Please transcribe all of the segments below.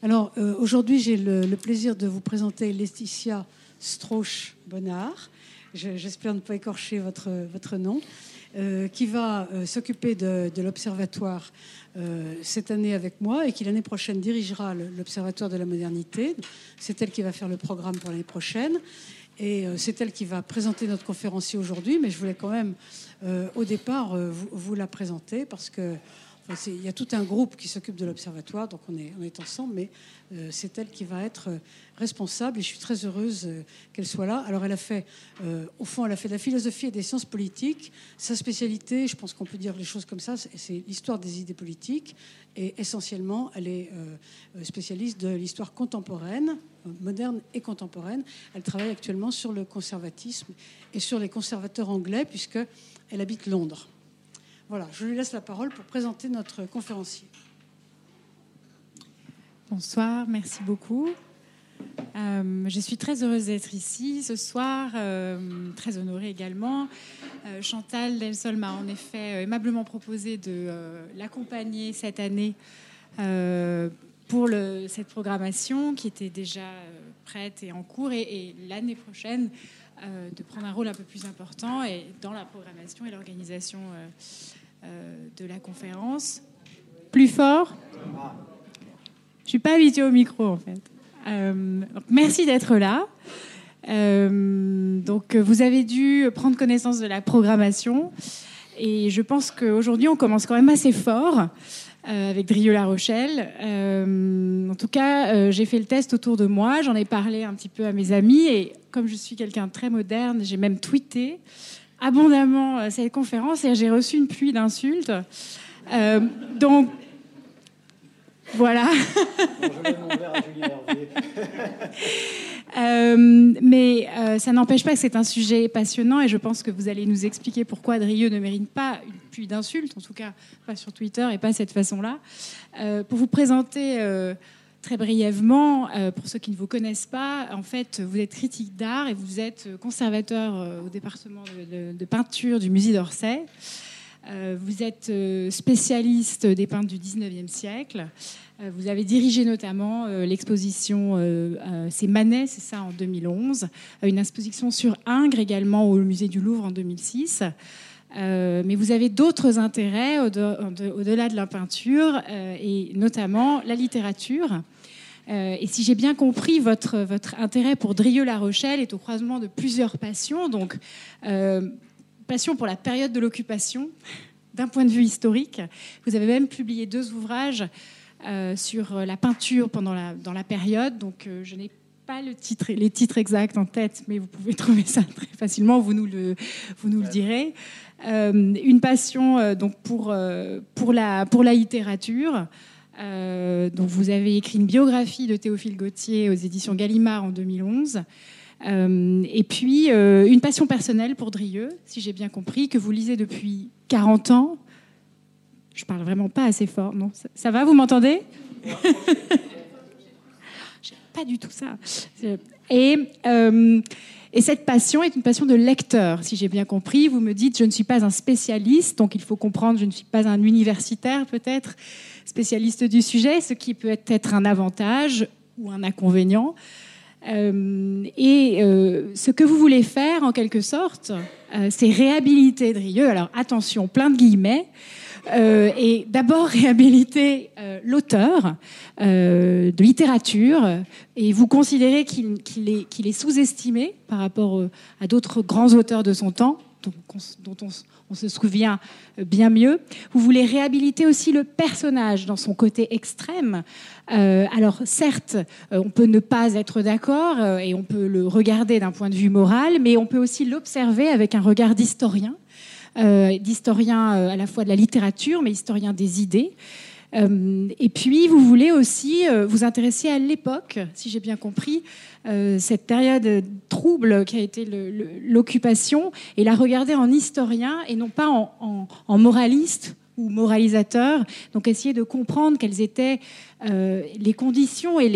Alors aujourd'hui, j'ai le, plaisir de vous présenter Laetitia Strauch-Bonnard. J'espère ne pas écorcher votre, votre nom. qui va s'occuper de, l'Observatoire cette année avec moi et qui l'année prochaine dirigera l'Observatoire de la modernité. C'est elle qui va faire le programme pour l'année prochaine. Et c'est elle qui va présenter notre conférencier aujourd'hui, mais je voulais quand même euh, au départ euh, vous, la présenter parce que il y a tout un groupe qui s'occupe de l'observatoire, donc on est, ensemble, mais euh, c'est elle qui va être responsable et je suis très heureuse qu'elle soit là. Alors elle a fait, au fond, elle a fait de la philosophie et des sciences politiques. Sa spécialité, je pense qu'on peut dire les choses comme ça, c'est l'histoire des idées politiques et essentiellement, elle est spécialiste de l'histoire contemporaine, moderne et contemporaine. Elle travaille actuellement sur le conservatisme et sur les conservateurs anglais, puisque elle habite Londres. Voilà, je lui laisse la parole pour présenter notre conférencier. Bonsoir, merci beaucoup. Euh, je suis très heureuse d'être ici ce soir, euh, très honorée également. Euh, Chantal Delsol m'a en effet aimablement proposé de l'accompagner cette année pour cette programmation qui était déjà prête et en cours. et l'année prochaine, de prendre un rôle un peu plus important dans la programmation et l'organisation de la conférence. Plus fort Je suis pas habituée au micro en fait. merci d'être là. donc vous avez dû prendre connaissance de la programmation et je pense qu'aujourd'hui on commence quand même assez fort. Euh, avec Drieux-La Rochelle. Euh, en tout cas, euh, j'ai fait le test autour de moi, j'en ai parlé un petit peu à mes amis, et comme je suis quelqu'un de très moderne, j'ai même tweeté abondamment cette conférence et j'ai reçu une pluie d'insultes. donc, voilà. Euh, mais euh, ça n'empêche pas que c'est un sujet passionnant et je pense que vous allez nous expliquer pourquoi Drieux ne mérite pas une pluie d'insultes, en tout cas pas sur Twitter et pas cette façon-là. Euh, pour vous présenter très brièvement, pour ceux qui ne vous connaissent pas, en fait, vous êtes critique d'art et vous êtes conservateur au département de, peinture du musée d'Orsay. vous êtes spécialiste des peintres du 19e siècle. Euh, vous avez dirigé notamment euh, l'exposition, euh, c'est Manet, c'est ça, en 2011, une exposition sur Ingres également au musée du Louvre en 2006. Mais vous avez d'autres intérêts au-delà de la peinture et notamment la littérature. et si j'ai bien compris, votre, votre intérêt pour Drieux-La Rochelle est au croisement de plusieurs passions. Donc, passion pour la période de l'occupation, d'un point de vue historique. Vous avez même publié deux ouvrages euh, sur la peinture pendant la, dans la période. Donc, euh, je n'ai pas le titre, les titres exacts en tête, mais vous pouvez trouver ça très facilement. Vous nous le, vous nous le direz. Euh, une passion donc pour, pour, la, pour la littérature. donc, vous avez écrit une biographie de Théophile Gautier aux éditions Gallimard en 2011. et puis, une passion personnelle pour Drieux, si j'ai bien compris, que vous lisez depuis 40 ans. Je parle vraiment pas assez fort. Non, ça, va, vous m'entendez? Pas du tout ça. Et, euh, et cette passion est une passion de lecteur, si j'ai bien compris. Vous me dites, je ne suis pas un spécialiste, donc il faut comprendre, je ne suis pas un universitaire peut-être, spécialiste du sujet, ce qui peut être un avantage ou un inconvénient. Euh, et euh, ce que vous voulez faire, en quelque sorte, c'est réhabiliter Drieux. Alors attention, plein de guillemets. Euh, et d'abord réhabiliter euh, l'auteur euh, de littérature et vous considérez qu'il est, est sous-estimé par rapport à d'autres grands auteurs de son temps, dont, on, on, se souvient bien mieux. Vous voulez réhabiliter aussi le personnage dans son côté extrême. alors certes, on peut ne pas être d'accord et on peut le regarder d'un point de vue moral, mais on peut aussi l'observer avec un regard d'historien d'historien euh, à la fois de la littérature, mais historien des idées. Euh, et puis, vous voulez aussi vous intéresser à l'époque, si j'ai bien compris, cette période trouble qui a été l'occupation, et la regarder en historien et non pas en moraliste ou moralisateur. Donc essayer de comprendre quelles étaient euh, les conditions et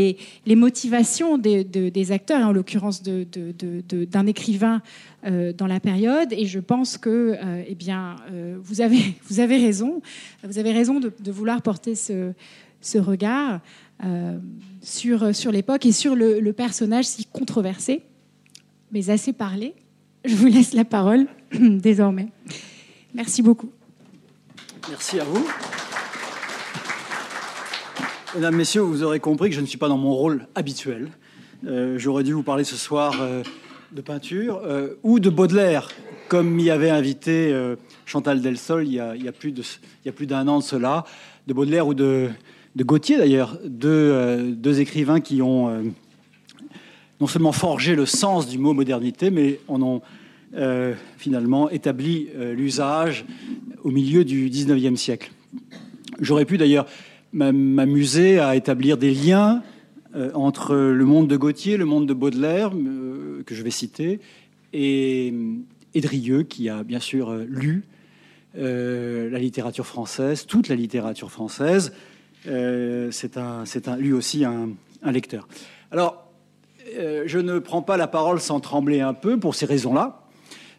les, motivations des, acteurs, en l'occurrence d'un écrivain euh, dans la période. Et je pense que, euh, eh bien, vous avez raison. Vous avez raison de, vouloir porter ce, regard. sur, l'époque et sur le, personnage si controversé, mais assez parlé. Je vous laisse la parole désormais. Merci beaucoup. Merci à vous. Mesdames, Messieurs, vous aurez compris que je ne suis pas dans mon rôle habituel. Euh, J'aurais dû vous parler ce soir euh, de peinture euh, ou de Baudelaire, comme m'y avait invité Chantal Delsol il y a, plus d'un an de cela, de Baudelaire ou de, Gauthier d'ailleurs, deux, écrivains qui ont non seulement forgé le sens du mot modernité, mais en ont finalement établi l'usage au milieu du 19e siècle. J'aurais pu d'ailleurs m'amuser à établir des liens euh, entre le monde de Gauthier, le monde de Baudelaire, euh, que je vais citer, et, et Drieux, qui a bien sûr euh, lu la littérature française, toute la littérature française. C'est un, un, lui aussi un, un lecteur. Alors, je ne prends pas la parole sans trembler un peu pour ces raisons-là,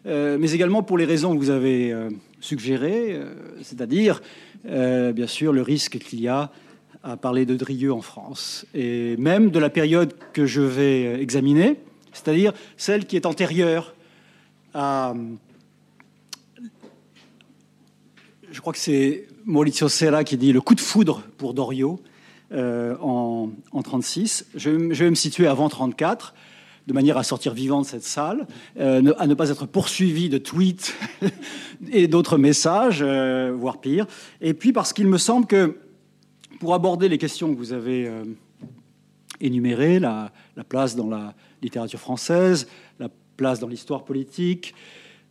mais également pour les raisons que vous avez suggérées, c'est-à-dire, bien sûr, le risque qu'il y a à parler de Drieux en France, et même de la période que je vais examiner, c'est-à-dire celle qui est antérieure à... Je crois que c'est Maurizio Serra qui dit le coup de foudre pour Dorio euh, en, en 36. Je, je, vais me situer avant 34 de manière à sortir vivant de cette salle, euh, à ne pas être poursuivi de tweets et d'autres messages, euh, voire pire. Et puis parce qu'il me semble que pour aborder les questions que vous avez euh, énumérées, la, la, place dans la littérature française, la place dans l'histoire politique,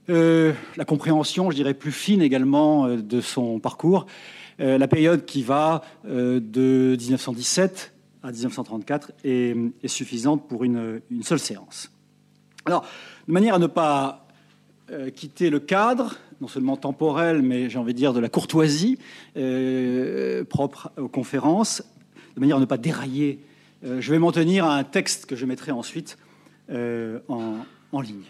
la compréhension, je dirais, plus fine également de son parcours, la période qui va de 1917 à 1934 est, suffisante pour une, seule séance. Alors, de manière à ne pas euh, quitter le cadre, non seulement temporel, mais j'ai envie de dire de la courtoisie euh, propre aux conférences, de manière à ne pas dérailler. Euh, je vais m'en tenir à un texte que je mettrai ensuite en, en, ligne.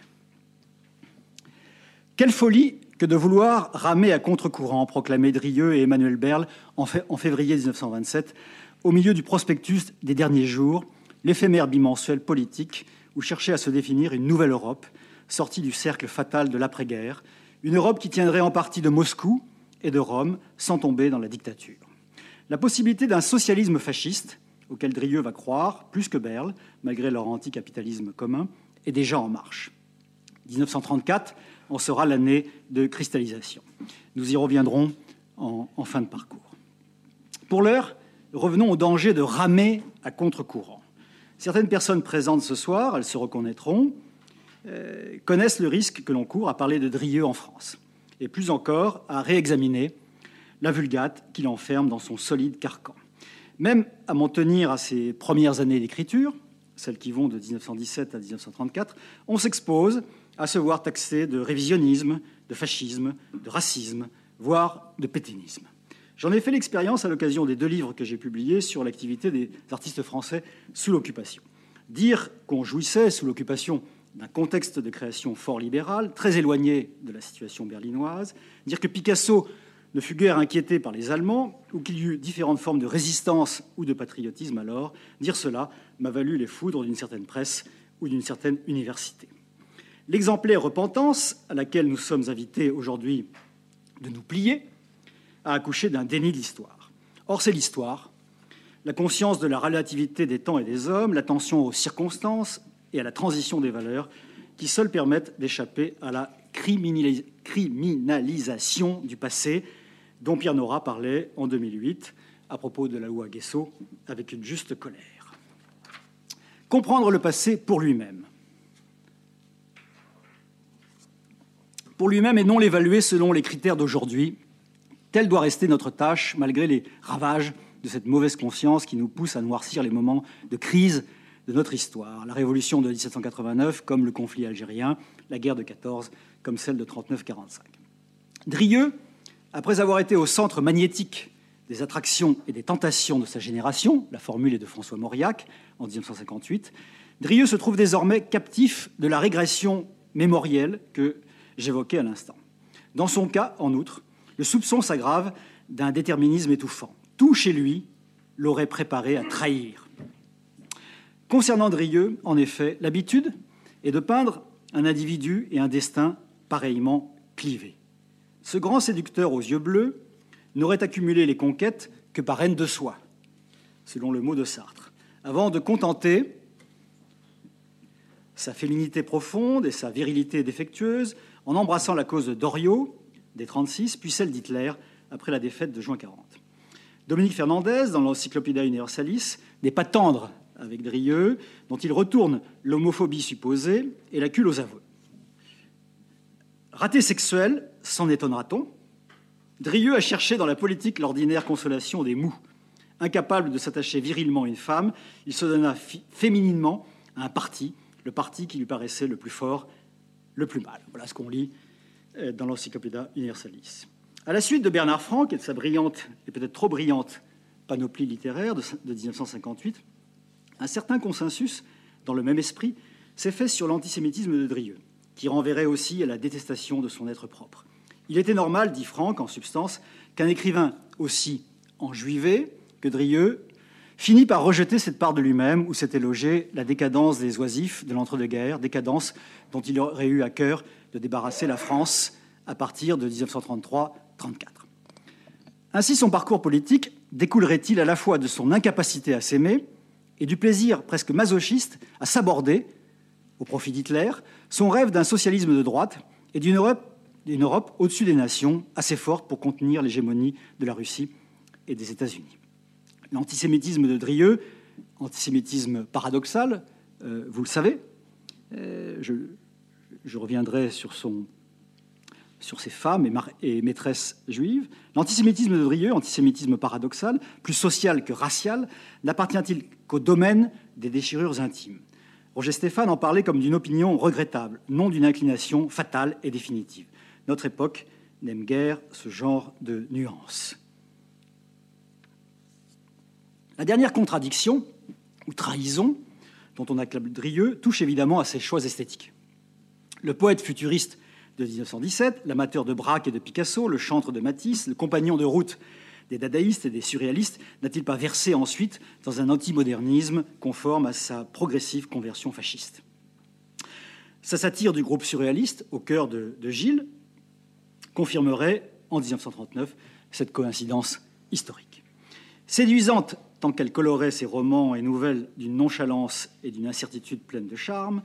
Quelle folie que de vouloir ramer à contre-courant, proclamait Drieux et Emmanuel Berle en février 1927, au milieu du prospectus des derniers jours, l'éphémère bimensuel politique où cherchait à se définir une nouvelle Europe, sortie du cercle fatal de l'après-guerre, une Europe qui tiendrait en partie de Moscou et de Rome sans tomber dans la dictature. La possibilité d'un socialisme fasciste, auquel Drieux va croire, plus que Berle, malgré leur anticapitalisme commun, est déjà en marche. 1934 en sera l'année de cristallisation. Nous y reviendrons en, en fin de parcours. Pour l'heure, revenons au danger de ramer à contre-courant. Certaines personnes présentes ce soir, elles se reconnaîtront, euh, connaissent le risque que l'on court à parler de Drieux en France, et plus encore à réexaminer la vulgate qu'il enferme dans son solide carcan. Même à m'en tenir à ses premières années d'écriture, celles qui vont de 1917 à 1934, on s'expose à se voir taxé de révisionnisme, de fascisme, de racisme, voire de pétainisme. J'en ai fait l'expérience à l'occasion des deux livres que j'ai publiés sur l'activité des artistes français sous l'occupation. Dire qu'on jouissait sous l'occupation d'un contexte de création fort libéral, très éloigné de la situation berlinoise, dire que Picasso ne fut guère inquiété par les Allemands, ou qu'il y eut différentes formes de résistance ou de patriotisme alors, dire cela m'a valu les foudres d'une certaine presse ou d'une certaine université. L'exemplaire repentance, à laquelle nous sommes invités aujourd'hui de nous plier, a accouché d'un déni de l'histoire. Or, c'est l'histoire, la conscience de la relativité des temps et des hommes, l'attention aux circonstances, et à la transition des valeurs qui seuls permettent d'échapper à la criminalisation du passé dont Pierre Nora parlait en 2008 à propos de la loi Guesso avec une juste colère. Comprendre le passé pour lui-même. Pour lui-même et non l'évaluer selon les critères d'aujourd'hui, telle doit rester notre tâche malgré les ravages de cette mauvaise conscience qui nous pousse à noircir les moments de crise de notre histoire. La révolution de 1789 comme le conflit algérien, la guerre de 14 comme celle de 39-45. Drieux, après avoir été au centre magnétique des attractions et des tentations de sa génération, la formule est de François Mauriac en 1958, Drieux se trouve désormais captif de la régression mémorielle que j'évoquais à l'instant. Dans son cas, en outre, le soupçon s'aggrave d'un déterminisme étouffant. Tout chez lui l'aurait préparé à trahir. Concernant Drieux, en effet, l'habitude est de peindre un individu et un destin pareillement clivés. Ce grand séducteur aux yeux bleus n'aurait accumulé les conquêtes que par haine de soi, selon le mot de Sartre, avant de contenter sa féminité profonde et sa virilité défectueuse en embrassant la cause de Doriot, des 36, puis celle d'Hitler après la défaite de juin 40. Dominique Fernandez, dans l'Encyclopédia Universalis, n'est pas tendre avec Drieux, dont il retourne l'homophobie supposée et l'accule aux aveux. Raté sexuel, s'en étonnera-t-on? Drieux a cherché dans la politique l'ordinaire consolation des mous. Incapable de s'attacher virilement à une femme, il se donna fémininement à un parti, le parti qui lui paraissait le plus fort, le plus mal. Voilà ce qu'on lit dans l'Encyclopédia Universalis. À la suite de Bernard Franck et de sa brillante, et peut-être trop brillante, panoplie littéraire de 1958, un certain consensus, dans le même esprit, s'est fait sur l'antisémitisme de Drieux, qui renverrait aussi à la détestation de son être propre. Il était normal, dit Franck, en substance, qu'un écrivain aussi enjuivé que Drieux finit par rejeter cette part de lui-même où s'était logée la décadence des oisifs de l'entre-deux-guerres, décadence dont il aurait eu à cœur de débarrasser la France à partir de 1933-34. Ainsi, son parcours politique découlerait-il à la fois de son incapacité à s'aimer et du plaisir presque masochiste à s'aborder, au profit d'Hitler, son rêve d'un socialisme de droite et d'une Europe, Europe au-dessus des nations, assez forte pour contenir l'hégémonie de la Russie et des États-Unis. L'antisémitisme de Drieux, antisémitisme paradoxal, euh, vous le savez, euh, je, reviendrai sur ses femmes et, et maîtresses juives. L'antisémitisme de Drieux, antisémitisme paradoxal, plus social que racial, n'appartient-il qu'au domaine des déchirures intimes? Roger Stéphane en parlait comme d'une opinion regrettable, non d'une inclination fatale et définitive. Notre époque n'aime guère ce genre de nuances. La dernière contradiction, ou trahison, dont on acclame Drieux, touche évidemment à ses choix esthétiques. Le poète futuriste de 1917, l'amateur de Braque et de Picasso, le chantre de Matisse, le compagnon de route des dadaïstes et des surréalistes, n'a-t-il pas versé ensuite dans un antimodernisme conforme à sa progressive conversion fasciste? Sa satire du groupe surréaliste, au cœur de, de Gilles, confirmerait en 1939 cette coïncidence historique. Séduisante tant qu'elle colorait ses romans et nouvelles d'une nonchalance et d'une incertitude pleine de charme,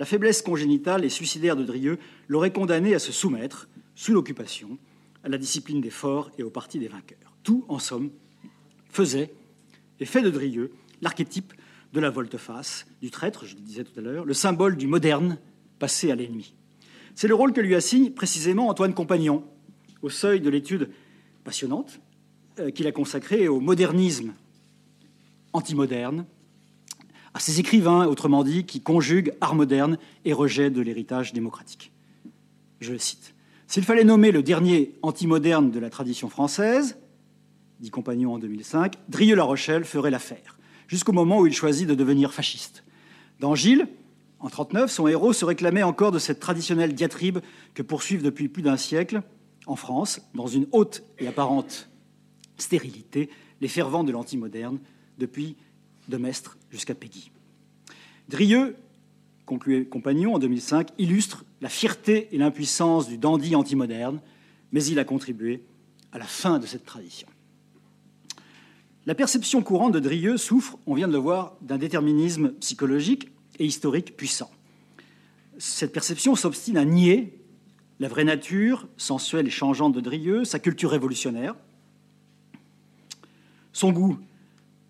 la faiblesse congénitale et suicidaire de Drieux l'aurait condamné à se soumettre, sous l'occupation, à la discipline des forts et au parti des vainqueurs. Tout, en somme, faisait et fait de Drieux l'archétype de la volte-face, du traître, je le disais tout à l'heure, le symbole du moderne passé à l'ennemi. C'est le rôle que lui assigne précisément Antoine Compagnon, au seuil de l'étude passionnante euh, qu'il a consacrée au modernisme antimoderne, à ces écrivains, autrement dit, qui conjuguent art moderne et rejet de l'héritage démocratique. Je le cite. S'il fallait nommer le dernier antimoderne de la tradition française, dit Compagnon en 2005, Drieux-La Rochelle ferait l'affaire, jusqu'au moment où il choisit de devenir fasciste. Dans Gilles, en 1939, son héros se réclamait encore de cette traditionnelle diatribe que poursuivent depuis plus d'un siècle, en France, dans une haute et apparente stérilité, les fervents de l'antimoderne, depuis de Mestre jusqu'à Peggy. Drieux, concluait Compagnon en 2005, illustre la fierté et l'impuissance du dandy antimoderne, mais il a contribué à la fin de cette tradition. La perception courante de Drieux souffre, on vient de le voir, d'un déterminisme psychologique et historique puissant. Cette perception s'obstine à nier la vraie nature sensuelle et changeante de Drieux, sa culture révolutionnaire, son goût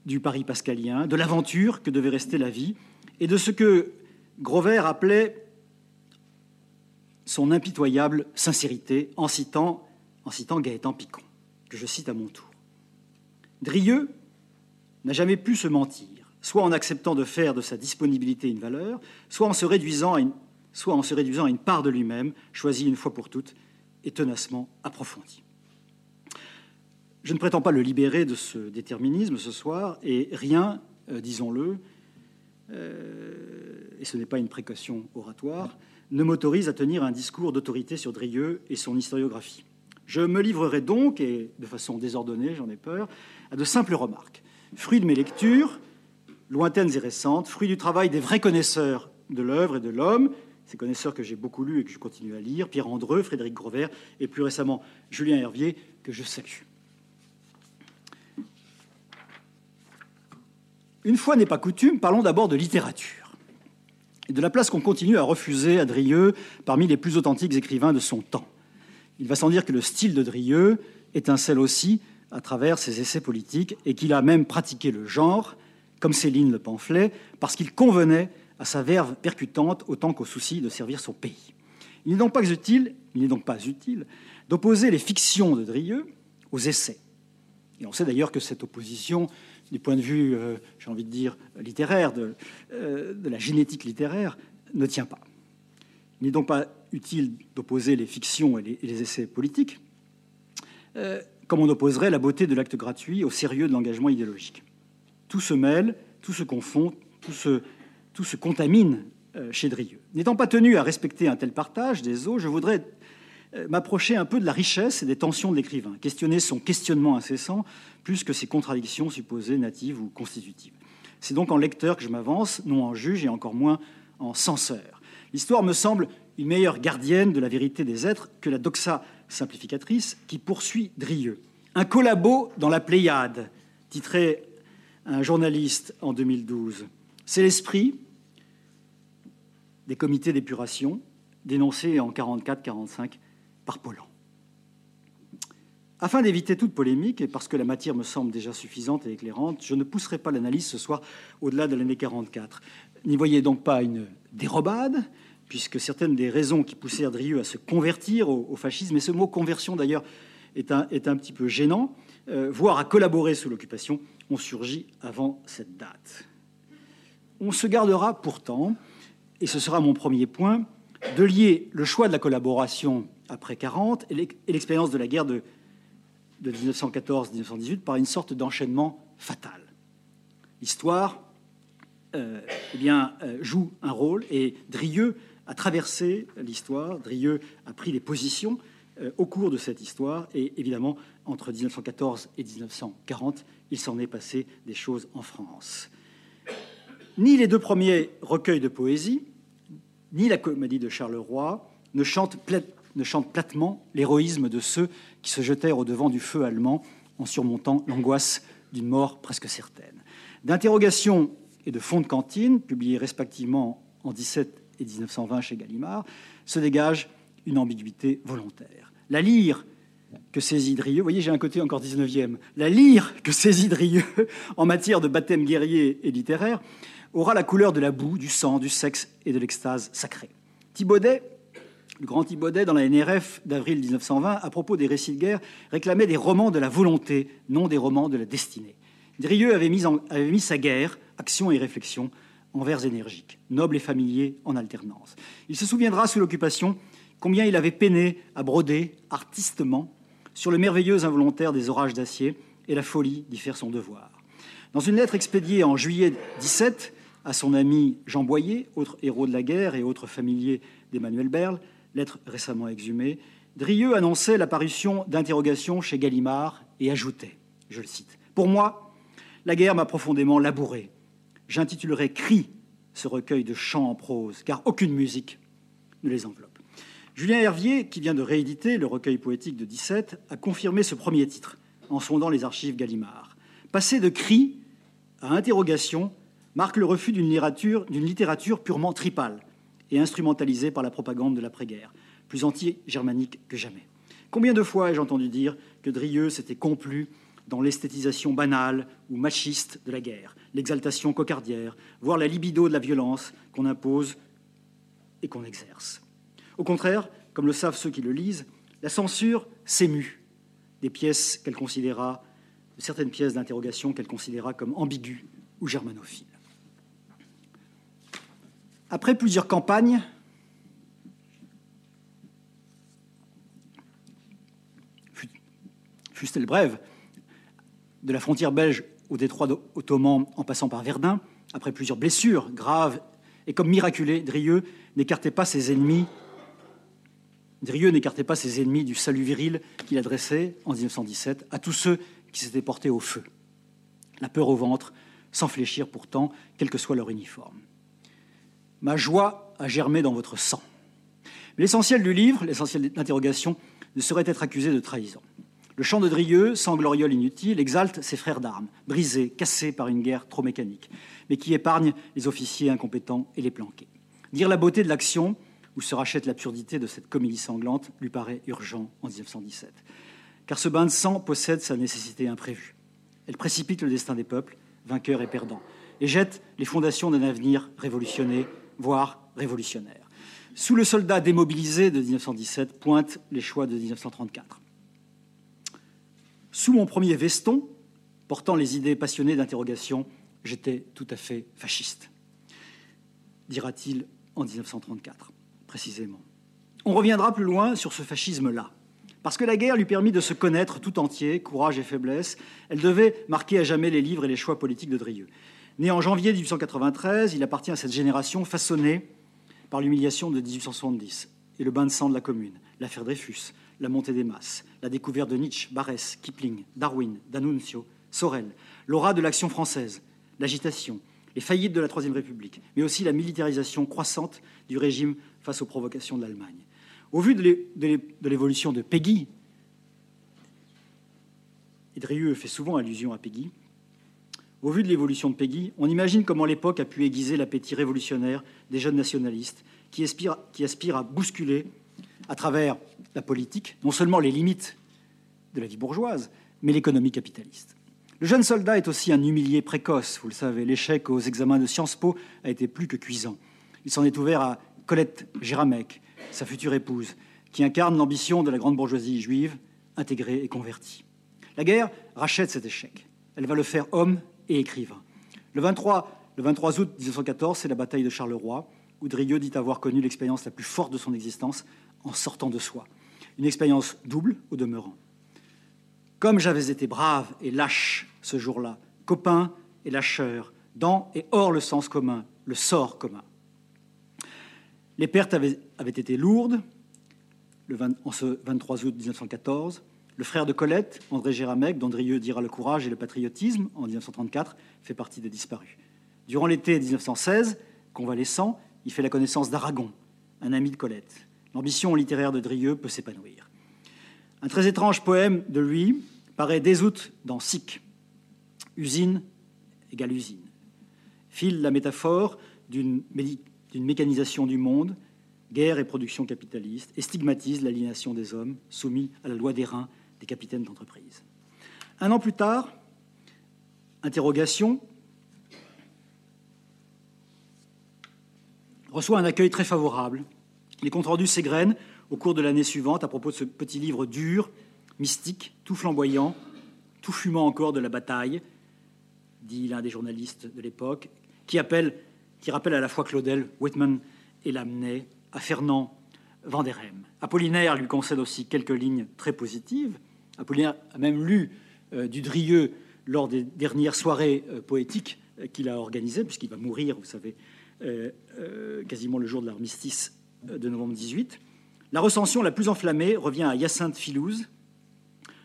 du Paris pascalien, de l'aventure que devait rester la vie, et de ce que Grover appelait son impitoyable sincérité en citant, en citant Gaëtan Picon, que je cite à mon tour. Drieux n'a jamais pu se mentir, soit en acceptant de faire de sa disponibilité une valeur, soit en se réduisant à une, soit en se réduisant à une part de lui-même, choisie une fois pour toutes et tenacement approfondie. Je ne prétends pas le libérer de ce déterminisme ce soir, et rien, euh, disons-le, euh, et ce n'est pas une précaution oratoire, ne m'autorise à tenir un discours d'autorité sur Drieux et son historiographie. Je me livrerai donc, et de façon désordonnée, j'en ai peur, à de simples remarques fruit de mes lectures, lointaines et récentes, fruit du travail des vrais connaisseurs de l'œuvre et de l'homme, ces connaisseurs que j'ai beaucoup lus et que je continue à lire, Pierre Andreu, Frédéric Grovert et plus récemment Julien Hervier, que je salue. Une fois n'est pas coutume, parlons d'abord de littérature et de la place qu'on continue à refuser à Drieux parmi les plus authentiques écrivains de son temps. Il va sans dire que le style de Drieux étincelle aussi à travers ses essais politiques et qu'il a même pratiqué le genre, comme Céline le pamphlet, parce qu'il convenait à sa verve percutante autant qu'au souci de servir son pays. Il n'est donc pas utile, il n'est donc pas utile d'opposer les fictions de Drieux aux essais. Et on sait d'ailleurs que cette opposition, du point de vue, euh, j'ai envie de dire, littéraire, de, euh, de, la génétique littéraire, ne tient pas. Il n'est donc pas utile d'opposer les fictions et les, essais politiques, euh, comme on opposerait la beauté de l'acte gratuit au sérieux de l'engagement idéologique. Tout se mêle, tout se confond, tout se, tout se contamine chez Drieux. N'étant pas tenu à respecter un tel partage des eaux, je voudrais m'approcher un peu de la richesse et des tensions de l'écrivain, questionner son questionnement incessant plus que ses contradictions supposées natives ou constitutives. C'est donc en lecteur que je m'avance, non en juge et encore moins en censeur. L'histoire me semble une meilleure gardienne de la vérité des êtres que la doxa simplificatrice qui poursuit Drieux. Un collabo dans la Pléiade, titré un journaliste en 2012. C'est l'esprit des comités d'épuration dénoncés en 44-45 afin d'éviter toute polémique, et parce que la matière me semble déjà suffisante et éclairante, je ne pousserai pas l'analyse ce soir au-delà de l'année 44. N'y voyez donc pas une dérobade, puisque certaines des raisons qui poussèrent Drieux à se convertir au, fascisme, et ce mot conversion d'ailleurs est un, est un, petit peu gênant, euh, voire à collaborer sous l'occupation, ont surgi avant cette date. On se gardera pourtant, et ce sera mon premier point, de lier le choix de la collaboration après 40 et l'expérience de la guerre de, 1914-1918 par une sorte d'enchaînement fatal. L'histoire euh, eh bien, euh, joue un rôle et Drieux a traversé l'histoire, Drieux a pris des positions euh, au cours de cette histoire et évidemment entre 1914 et 1940, il s'en est passé des choses en France. Ni les deux premiers recueils de poésie, ni la comédie de Charleroi ne chantent ne chante platement l'héroïsme de ceux qui se jetèrent au devant du feu allemand en surmontant l'angoisse d'une mort presque certaine. D'interrogations et de fonds de cantine, publiés respectivement en 17 et 1920 chez Gallimard, se dégage une ambiguïté volontaire. La lyre que saisit Drieux, vous voyez, j'ai un côté encore 19e, la lyre que saisit Drieux en matière de baptême guerrier et littéraire aura la couleur de la boue, du sang, du sexe et de l'extase sacrée. Thibaudet le grand Thibaudet, dans la NRF d'avril 1920, à propos des récits de guerre, réclamait des romans de la volonté, non des romans de la destinée. Drieux avait mis, avait mis sa guerre, action et réflexion, en vers énergiques, nobles et familiers en alternance. Il se souviendra sous l'occupation combien il avait peiné à broder artistement sur le merveilleux involontaire des orages d'acier et la folie d'y faire son devoir. Dans une lettre expédiée en juillet 17 à son ami Jean Boyer, autre héros de la guerre et autre familier d'Emmanuel Berle, lettre récemment exhumée, Drieux annonçait l'apparition d'interrogations chez Gallimard et ajoutait, je le cite, Pour moi, la guerre m'a profondément labouré. J'intitulerai Cri ce recueil de chants en prose, car aucune musique ne les enveloppe. Julien Hervier, qui vient de rééditer le recueil poétique de 17, a confirmé ce premier titre en sondant les archives Gallimard. Passer de cri à interrogation marque le refus d'une littérature, littérature purement tripale, et instrumentalisé par la propagande de l'après-guerre, plus anti-germanique que jamais. Combien de fois ai-je entendu dire que Drieux s'était complu dans l'esthétisation banale ou machiste de la guerre, l'exaltation cocardière, voire la libido de la violence qu'on impose et qu'on exerce? Au contraire, comme le savent ceux qui le lisent, la censure s'émue des pièces qu'elle considéra, de certaines pièces d'interrogation qu'elle considéra comme ambiguës ou germanophiles. Après plusieurs campagnes, fussent-elles brèves, de la frontière belge au détroit ottoman en passant par Verdun, après plusieurs blessures graves et comme miraculé, Drieux n'écartait pas ses ennemis. Drieux n'écartait pas ses ennemis du salut viril qu'il adressait en 1917 à tous ceux qui s'étaient portés au feu. la peur au ventre, sans fléchir pourtant, quel que soit leur uniforme. Ma joie a germé dans votre sang. L'essentiel du livre, l'essentiel de l'interrogation, ne saurait être accusé de trahison. Le chant de Drieux, sans gloriole inutile, exalte ses frères d'armes, brisés, cassés par une guerre trop mécanique, mais qui épargne les officiers incompétents et les planqués. Dire la beauté de l'action, où se rachète l'absurdité de cette comédie sanglante, lui paraît urgent en 1917. Car ce bain de sang possède sa nécessité imprévue. Elle précipite le destin des peuples, vainqueurs et perdants, et jette les fondations d'un avenir révolutionné, voire révolutionnaire. Sous le soldat démobilisé de 1917 pointent les choix de 1934. Sous mon premier veston, portant les idées passionnées d'interrogation, j'étais tout à fait fasciste, dira-t-il en 1934, précisément. On reviendra plus loin sur ce fascisme-là. Parce que la guerre lui permit de se connaître tout entier, courage et faiblesse, elle devait marquer à jamais les livres et les choix politiques de Drieux. Né en janvier 1893, il appartient à cette génération façonnée par l'humiliation de 1870 et le bain de sang de la Commune, l'affaire Dreyfus, la montée des masses, la découverte de Nietzsche, Barès, Kipling, Darwin, D'Annunzio, Sorel, l'aura de l'action française, l'agitation, les faillites de la Troisième République, mais aussi la militarisation croissante du régime face aux provocations de l'Allemagne. Au vu de l'évolution de Peggy, et fait souvent allusion à Peggy, au vu de l'évolution de Peggy, on imagine comment l'époque a pu aiguiser l'appétit révolutionnaire des jeunes nationalistes qui aspirent, à bousculer à travers la politique non seulement les limites de la vie bourgeoise, mais l'économie capitaliste. Le jeune soldat est aussi un humilié précoce, vous le savez. L'échec aux examens de Sciences Po a été plus que cuisant. Il s'en est ouvert à Colette Géramec, sa future épouse, qui incarne l'ambition de la grande bourgeoisie juive, intégrée et convertie. La guerre rachète cet échec. Elle va le faire homme et écrivain. Le 23, le 23 août 1914, c'est la bataille de Charleroi, où Drieux dit avoir connu l'expérience la plus forte de son existence en sortant de soi. Une expérience double au demeurant. Comme j'avais été brave et lâche ce jour-là, copain et lâcheur, dans et hors le sens commun, le sort commun. Les pertes avaient, été lourdes le en ce 23 août 1914. Le frère de Colette, André Géramec, d'Andrieux dira le courage et le patriotisme, en 1934, fait partie des disparus. Durant l'été 1916, convalescent, il fait la connaissance d'Aragon, un ami de Colette. L'ambition littéraire de Drieux peut s'épanouir. Un très étrange poème de lui paraît dès août dans Sic. Usine égale usine. File la métaphore d'une mécanisation du monde, guerre et production capitaliste, et stigmatise l'aliénation des hommes soumis à la loi des reins des capitaines d'entreprise. Un an plus tard, interrogation, reçoit un accueil très favorable. Les comptes rendus s'égrènent au cours de l'année suivante à propos de ce petit livre dur, mystique, tout flamboyant, tout fumant encore de la bataille, dit l'un des journalistes de l'époque, qui, appelle, qui rappelle à la fois Claudel, Whitman et Lamennais, à Fernand Vanderhem. Apollinaire lui concède aussi quelques lignes très positives. Apollinaire a même lu euh, du Drieux lors des dernières soirées euh, poétiques euh, qu'il a organisées, puisqu'il va mourir, vous savez, quasiment le jour de l'armistice de novembre 18. La recension la plus enflammée revient à Hyacinthe Filouze,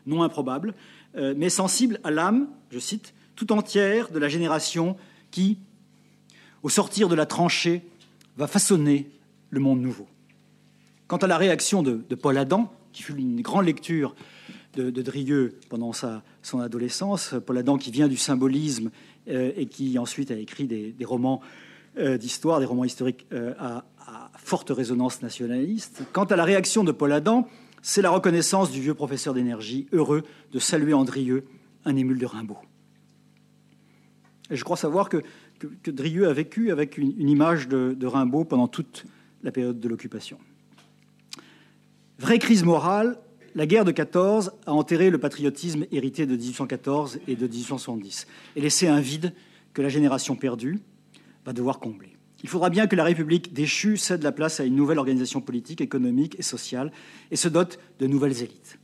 non improbable, mais sensible à l'âme, je cite, tout entière de la génération qui, au sortir de la tranchée, va façonner le monde nouveau. Quant à la réaction de, Paul Adam, qui fut une grande lecture de, Drieux pendant sa, son adolescence, Paul Adam qui vient du symbolisme euh, et qui ensuite a écrit des, romans euh, d'histoire, des romans historiques euh, à, forte résonance nationaliste. Quant à la réaction de Paul Adam, c'est la reconnaissance du vieux professeur d'énergie, heureux de saluer Andrieux, un émule de Rimbaud. Je crois savoir que, que, Drieux a vécu avec une, image de, de Rimbaud pendant toute la période de l'occupation. Vraie crise morale, la guerre de 14 a enterré le patriotisme hérité de 1814 et de 1870 et laissé un vide que la génération perdue va devoir combler. Il faudra bien que la République déchue cède la place à une nouvelle organisation politique, économique et sociale et se dote de nouvelles élites.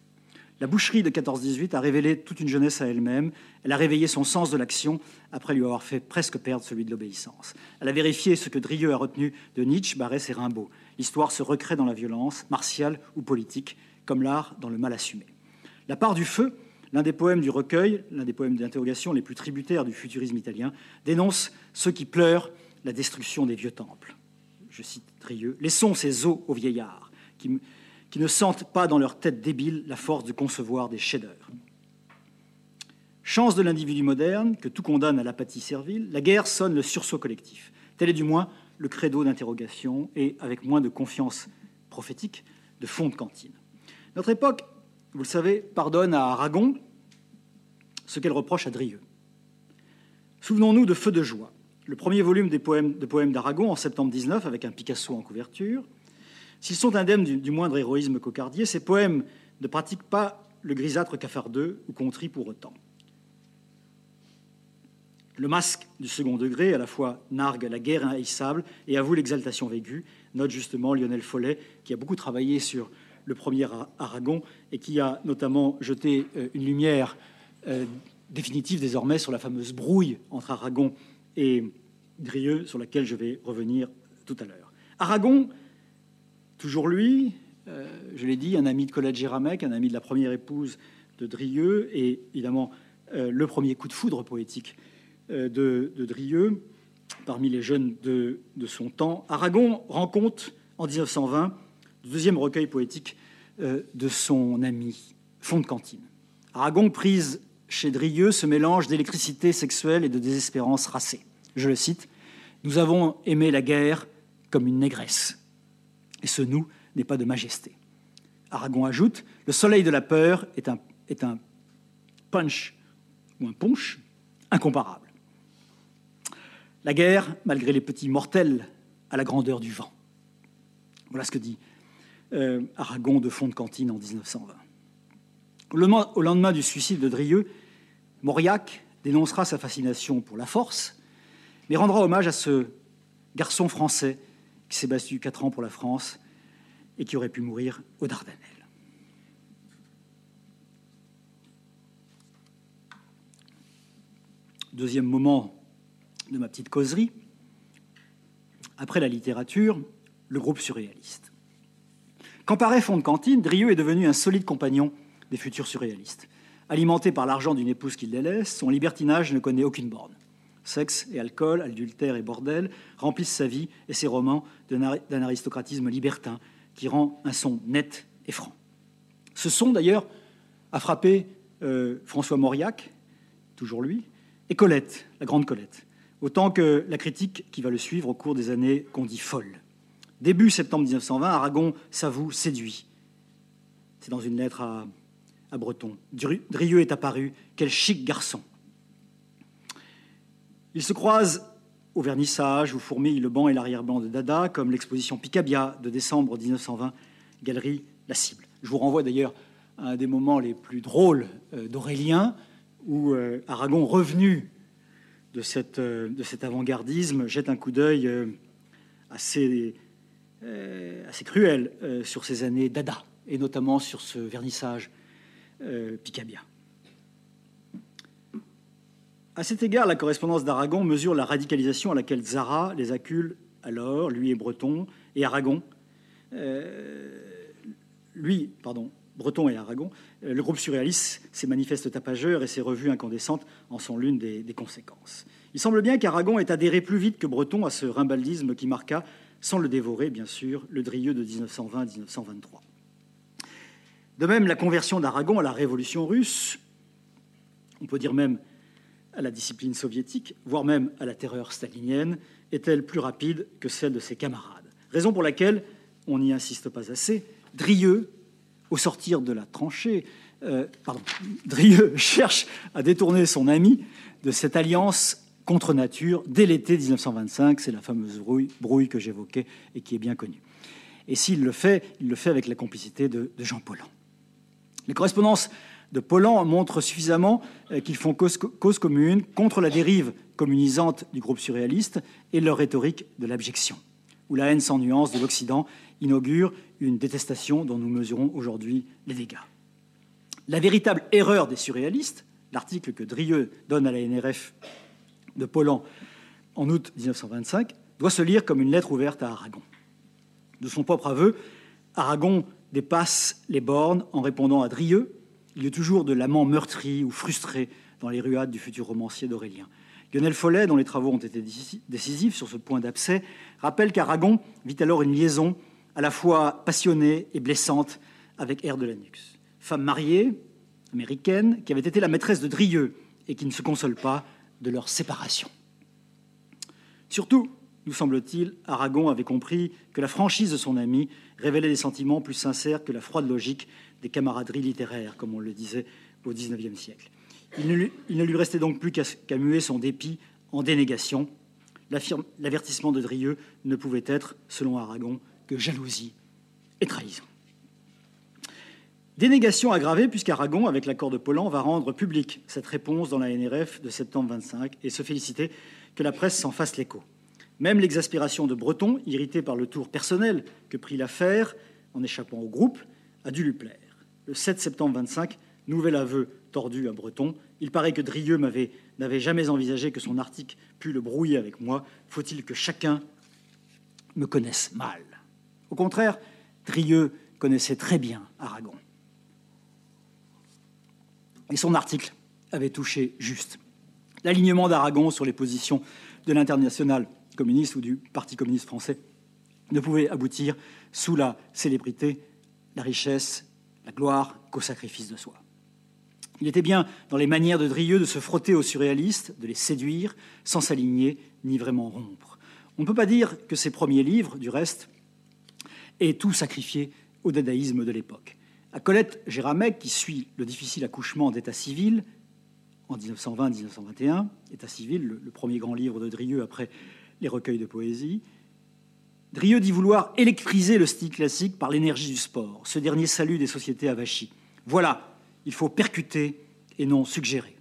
La boucherie de 14-18 a révélé toute une jeunesse à elle-même. Elle a réveillé son sens de l'action après lui avoir fait presque perdre celui de l'obéissance. Elle a vérifié ce que Drieux a retenu de Nietzsche, Barès et Rimbaud. L'histoire se recrée dans la violence, martiale ou politique, comme l'art dans le mal assumé. La part du feu, l'un des poèmes du recueil, l'un des poèmes d'interrogation les plus tributaires du futurisme italien, dénonce ceux qui pleurent la destruction des vieux temples. Je cite Drieux Laissons ces os aux vieillards, qui, qui ne sentent pas dans leur tête débile la force de concevoir des chefs-d'œuvre. Chance de l'individu moderne, que tout condamne à l'apathie servile, la guerre sonne le sursaut collectif. Tel est du moins le credo d'interrogation et, avec moins de confiance prophétique, de fond de cantine. Notre époque, vous le savez, pardonne à Aragon ce qu'elle reproche à Drieux. Souvenons-nous de Feu de joie, le premier volume des poèmes, de poèmes d'Aragon en septembre 19 avec un Picasso en couverture. S'ils sont indemnes du, moindre héroïsme cocardier, ces poèmes ne pratiquent pas le grisâtre cafardeux ou contrit pour autant. Le masque du second degré, à la fois nargue la guerre inhaïssable et avoue l'exaltation vécue, note justement Lionel Follet, qui a beaucoup travaillé sur le premier Aragon et qui a notamment jeté euh, une lumière euh, définitive désormais sur la fameuse brouille entre Aragon et Drieux, sur laquelle je vais revenir tout à l'heure. Aragon, toujours lui, euh, je l'ai dit, un ami de Colette Géramec, un ami de la première épouse de Drieux, et évidemment le premier coup de foudre poétique de, Drieux parmi les jeunes de, de, son temps. Aragon rencontre en 1920 le deuxième recueil poétique euh, de son ami, Fond de Cantine. Aragon prise chez Drieux ce mélange d'électricité sexuelle et de désespérance racée. Je le cite Nous avons aimé la guerre comme une négresse. Et ce nous n'est pas de majesté. Aragon ajoute Le soleil de la peur est un, est un punch ou un punch incomparable. La guerre, malgré les petits mortels, à la grandeur du vent. Voilà ce que dit euh, Aragon de fond de cantine en 1920. Au lendemain du suicide de Drieux, Mauriac dénoncera sa fascination pour la force, mais rendra hommage à ce garçon français qui s'est battu quatre ans pour la France et qui aurait pu mourir aux Dardanelles. Deuxième moment de ma petite causerie, après la littérature, le groupe surréaliste. Quand paraît Fond de Cantine, Drieux est devenu un solide compagnon des futurs surréalistes. Alimenté par l'argent d'une épouse qu'il délaisse, son libertinage ne connaît aucune borne. Sexe et alcool, adultère et bordel remplissent sa vie et ses romans d'un aristocratisme libertin qui rend un son net et franc. Ce son, d'ailleurs, a frappé euh, François Mauriac, toujours lui, et Colette, la grande Colette, autant que la critique qui va le suivre au cours des années qu'on dit folles. Début septembre 1920, Aragon s'avoue séduit. C'est dans une lettre à, Breton. Drieux est apparu, quel chic garçon. Il se croise au vernissage où fourmillent le banc et l'arrière-ban de Dada, comme l'exposition Picabia de décembre 1920, galerie La Cible. Je vous renvoie d'ailleurs à un des moments les plus drôles euh, d'Aurélien, où euh, Aragon, revenu de, euh, de cet avant-gardisme, jette un coup d'œil assez, assez cruel sur ces années Dada, et notamment sur ce vernissage Picabia. À cet égard, la correspondance d'Aragon mesure la radicalisation à laquelle Zara les accule alors, lui est breton, et Aragon, euh, lui, pardon, breton et Aragon, euh, le groupe surréaliste s'est manifeste tapageur et ses revues incandescentes en sont l'une des, des, conséquences. Il semble bien qu'Aragon ait adhéré plus vite que Breton à ce rimbaldisme qui marqua, sans le dévorer bien sûr, le Drieux de 1920-1923. De même, la conversion d'Aragon à la révolution russe, on peut dire même à la discipline soviétique, voire même à la terreur stalinienne, est-elle plus rapide que celle de ses camarades? Raison pour laquelle, on n'y insiste pas assez, Drieux, au sortir de la tranchée, euh, pardon, Drieux cherche à détourner son ami de cette alliance contre nature dès l'été 1925. C'est la fameuse brouille, que j'évoquais et qui est bien connue. Et s'il le fait, il le fait avec la complicité de, Jean Paulhan. Les correspondances de Pollan montrent suffisamment euh, qu'ils font cause, cause, commune contre la dérive communisante du groupe surréaliste et leur rhétorique de l'abjection, où la haine sans nuance de l'Occident inaugure une détestation dont nous mesurons aujourd'hui les dégâts. La véritable erreur des surréalistes, l'article que Drieux donne à la NRF de Pollan en août 1925, doit se lire comme une lettre ouverte à Aragon. De son propre aveu, Aragon dépasse les bornes en répondant à Drieux il y a toujours de l'amant meurtri ou frustré dans les ruades du futur romancier d'Aurélien. Lionel Follet, dont les travaux ont été décisifs sur ce point d'abcès, rappelle qu'Aragon vit alors une liaison à la fois passionnée et blessante avec Air de Lanux, femme mariée, américaine, qui avait été la maîtresse de Drieux et qui ne se console pas de leur séparation. Surtout, nous semble-t-il, Aragon avait compris que la franchise de son ami révélait des sentiments plus sincères que la froide logique des camaraderies littéraires, comme on le disait au XIXe siècle. Il ne, lui, restait donc plus qu'à muer son dépit en dénégation. L'avertissement de Drieux ne pouvait être, selon Aragon, que jalousie et trahison. Dénégation aggravée puisqu'Aragon, avec l'accord de Pollan, va rendre publique cette réponse dans la NRF de septembre 25 et se féliciter que la presse s'en fasse l'écho. Même l'exaspération de Breton, irrité par le tour personnel que prit l'affaire en échappant au groupe, a dû lui plaire. Le 7 septembre 25, nouvel aveu tordu à Breton. Il paraît que Drieux n'avait jamais envisagé que son article pût le brouiller avec moi. Faut-il que chacun me connaisse mal? Au contraire, Drieux connaissait très bien Aragon. Et son article avait touché juste. L'alignement d'Aragon sur les positions de l'international communiste ou du Parti communiste français ne pouvait aboutir sous la célébrité, la richesse, la gloire qu'au sacrifice de soi. Il était bien dans les manières de Drieux de se frotter aux surréalistes, de les séduire, sans s'aligner ni vraiment rompre. On ne peut pas dire que ses premiers livres, du reste, aient tout sacrifié au dadaïsme de l'époque. À Colette Géramec, qui suit le difficile accouchement d'état civil en 1920-1921, État civil, le, premier grand livre de Drieux après les recueils de poésie. Drieux dit vouloir électriser le style classique par l'énergie du sport, ce dernier salut des sociétés avachis. Voilà, il faut percuter et non suggérer.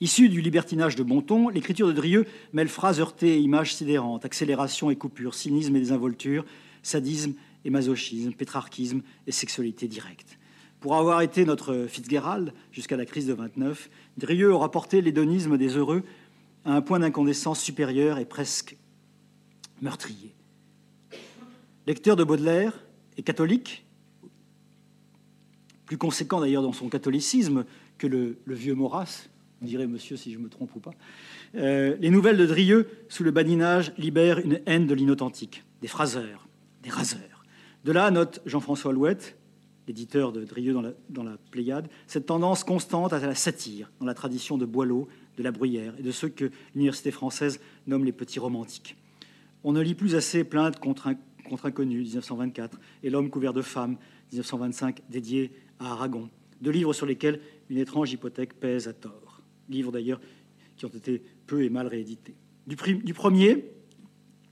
Issu du libertinage de Bonton, l'écriture de Drieux mêle phrases heurtées et images sidérantes, accélération et coupure, cynisme et désinvolture, sadisme et masochisme, pétrarchisme et sexualité directe. Pour avoir été notre Fitzgerald jusqu'à la crise de 29, Drieux aura porté l'hédonisme des heureux à un point d'incandescence supérieur et presque meurtrier. Lecteur de Baudelaire et catholique, plus conséquent d'ailleurs dans son catholicisme que le, vieux Maurras, dirait monsieur si je me trompe ou pas, euh, les nouvelles de Drieux, sous le badinage, libèrent une haine de l'inauthentique, des phraseurs, des raseurs. De là, note Jean-François Louette, l'éditeur de Drieux dans la, Pléiade, cette tendance constante à la satire dans la tradition de Boileau, de la Bruyère et de ceux que l'université française nomme les petits romantiques. On ne lit plus assez Plainte contre, inconnu, 1924, et L'homme couvert de femmes, 1925, dédié à Aragon, deux livres sur lesquels une étrange hypothèque pèse à tort. Livres d'ailleurs qui ont été peu et mal réédités. Du, du premier,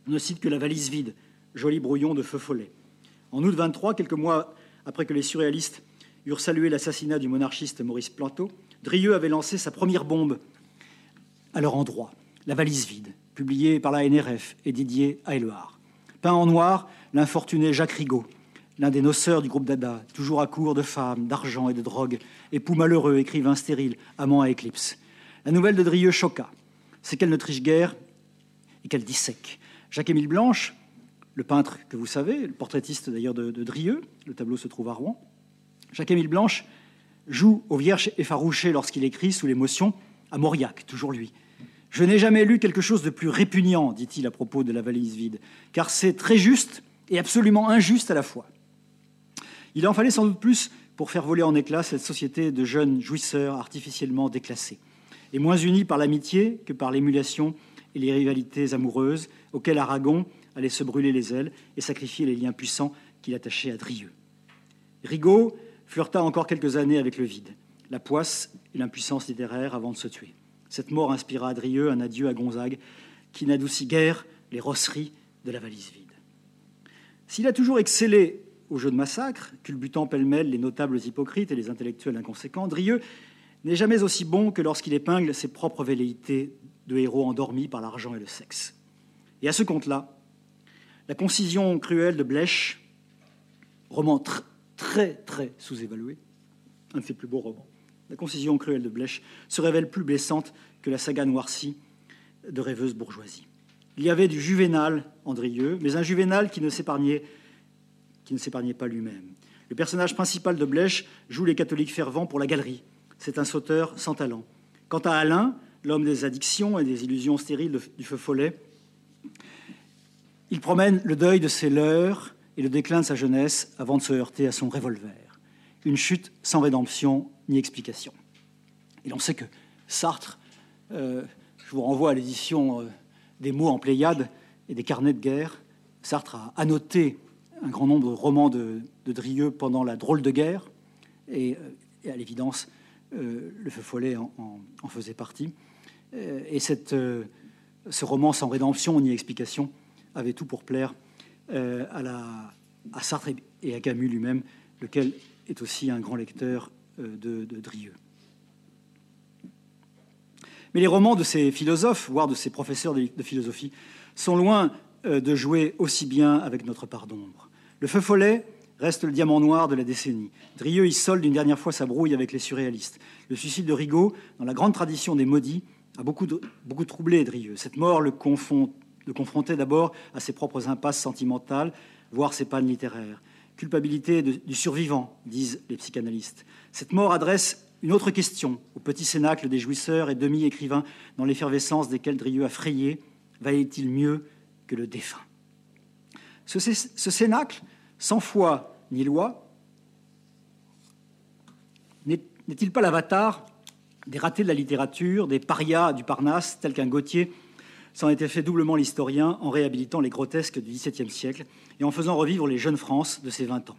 on ne cite que La valise vide, joli brouillon de feu follet. En août 23, quelques mois après que les surréalistes eurent salué l'assassinat du monarchiste Maurice Planteau, Drieux avait lancé sa première bombe à leur endroit, La valise vide, publiée par la NRF et Didier Aileard. Peint en noir, l'infortuné Jacques Rigaud, l'un des noceurs du groupe Dada, toujours à court de femmes, d'argent et de drogue, époux malheureux, écrivain stérile, amant à éclipse. La nouvelle de Drieux choqua. C'est qu'elle ne triche guère et qu'elle dissèque. Jacques-Émile Blanche, le peintre que vous savez, le portraitiste d'ailleurs de, Drieux, le tableau se trouve à Rouen, Jacques-Émile Blanche joue au vierge effarouché lorsqu'il écrit sous l'émotion à Mauriac, toujours lui. Je n'ai jamais lu quelque chose de plus répugnant, dit-il à propos de la valise vide, car c'est très juste et absolument injuste à la fois. Il en fallait sans doute plus pour faire voler en éclats cette société de jeunes jouisseurs artificiellement déclassés, et moins unis par l'amitié que par l'émulation et les rivalités amoureuses auxquelles Aragon allait se brûler les ailes et sacrifier les liens puissants qu'il attachait à Drieux. Rigaud flirta encore quelques années avec le vide, la poisse et l'impuissance littéraire avant de se tuer. Cette mort inspira à Drieux un adieu à Gonzague qui n'adoucit guère les rosseries de la valise vide. S'il a toujours excellé au jeu de massacre, culbutant pêle-mêle les notables hypocrites et les intellectuels inconséquents, Drieux n'est jamais aussi bon que lorsqu'il épingle ses propres velléités de héros endormis par l'argent et le sexe. Et à ce compte-là, la concision cruelle de Blech, roman très très sous-évalué, un de ses plus beaux romans, la concision cruelle de Blech se révèle plus blessante que la saga noircie de rêveuse bourgeoisie. Il y avait du juvénal Andrieux, mais un juvénal qui ne s'épargnait qui ne s'épargnait pas lui-même. Le personnage principal de Blèche joue les catholiques fervents pour la galerie. C'est un sauteur sans talent. Quant à Alain, l'homme des addictions et des illusions stériles du feu follet, il promène le deuil de ses leurs et le déclin de sa jeunesse avant de se heurter à son revolver. Une chute sans rédemption ni explication. Et l'on sait que Sartre, euh, je vous renvoie à l'édition euh, des mots en Pléiade et des carnets de guerre, Sartre a annoté un grand nombre de romans de, Drieux pendant la drôle de guerre, et, euh, à l'évidence, le feu follet en, faisait partie. et ce roman sans rédemption ni explication avait tout pour plaire à, la, à Sartre et à Camus lui-même, lequel est aussi un grand lecteur de, de Drieux. Mais les romans de ces philosophes, voire de ces professeurs de philosophie, sont loin euh, de jouer aussi bien avec notre part d'ombre. Le feu follet reste le diamant noir de la décennie. Drieux y solde une dernière fois sa brouille avec les surréalistes. Le suicide de Rigaud, dans la grande tradition des maudits, a beaucoup, beaucoup troublé Drieux. Cette mort le, le confrontait d'abord à ses propres impasses sentimentales, voire ses pannes littéraires. Culpabilité du survivant, disent les psychanalystes. Cette mort adresse une autre question, au petit cénacle des jouisseurs et demi-écrivains dans l'effervescence desquels Drieux a frayé, valait-il mieux que le défunt? Ce, ce cénacle, sans foi ni loi, n'est-il pas l'avatar des ratés de la littérature, des parias du Parnasse, tels qu'un Gautier s'en était fait doublement l'historien en réhabilitant les grotesques du XVIIe siècle et en faisant revivre les jeunes France de ses vingt ans